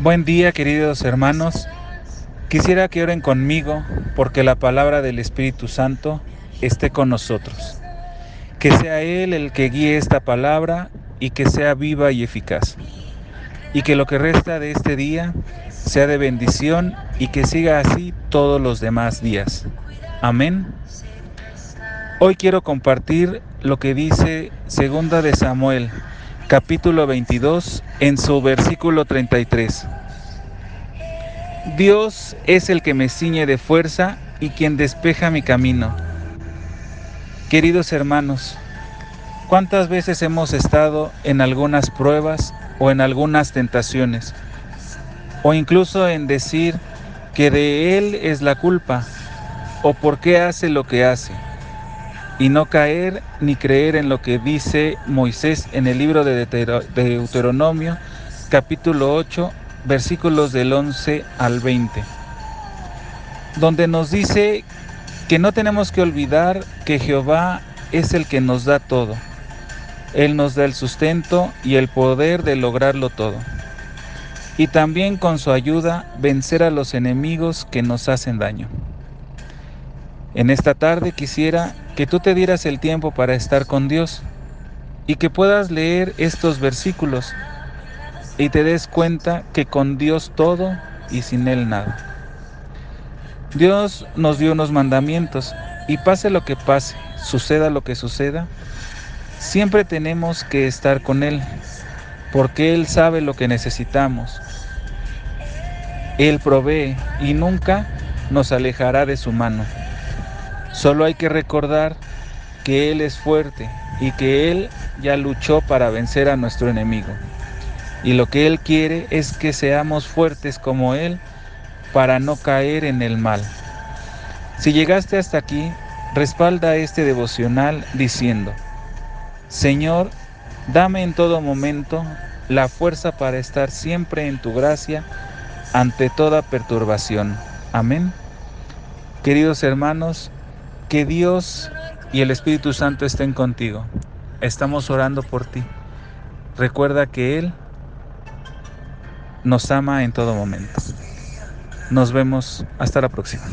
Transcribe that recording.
Buen día queridos hermanos. Quisiera que oren conmigo porque la palabra del Espíritu Santo esté con nosotros. Que sea Él el que guíe esta palabra y que sea viva y eficaz. Y que lo que resta de este día sea de bendición y que siga así todos los demás días. Amén. Hoy quiero compartir lo que dice Segunda de Samuel capítulo 22, en su versículo 33. Dios es el que me ciñe de fuerza y quien despeja mi camino. Queridos hermanos, ¿cuántas veces hemos estado en algunas pruebas o en algunas tentaciones? O incluso en decir que de Él es la culpa o por qué hace lo que hace y no caer ni creer en lo que dice Moisés en el libro de Deuteronomio, capítulo 8, versículos del 11 al 20, donde nos dice que no tenemos que olvidar que Jehová es el que nos da todo. Él nos da el sustento y el poder de lograrlo todo. Y también con su ayuda vencer a los enemigos que nos hacen daño. En esta tarde quisiera que tú te dieras el tiempo para estar con Dios y que puedas leer estos versículos y te des cuenta que con Dios todo y sin Él nada. Dios nos dio unos mandamientos y pase lo que pase, suceda lo que suceda, siempre tenemos que estar con Él, porque Él sabe lo que necesitamos. Él provee y nunca nos alejará de su mano. Solo hay que recordar que Él es fuerte y que Él ya luchó para vencer a nuestro enemigo. Y lo que Él quiere es que seamos fuertes como Él para no caer en el mal. Si llegaste hasta aquí, respalda este devocional diciendo, Señor, dame en todo momento la fuerza para estar siempre en tu gracia ante toda perturbación. Amén. Queridos hermanos, que Dios y el Espíritu Santo estén contigo. Estamos orando por ti. Recuerda que Él nos ama en todo momento. Nos vemos hasta la próxima.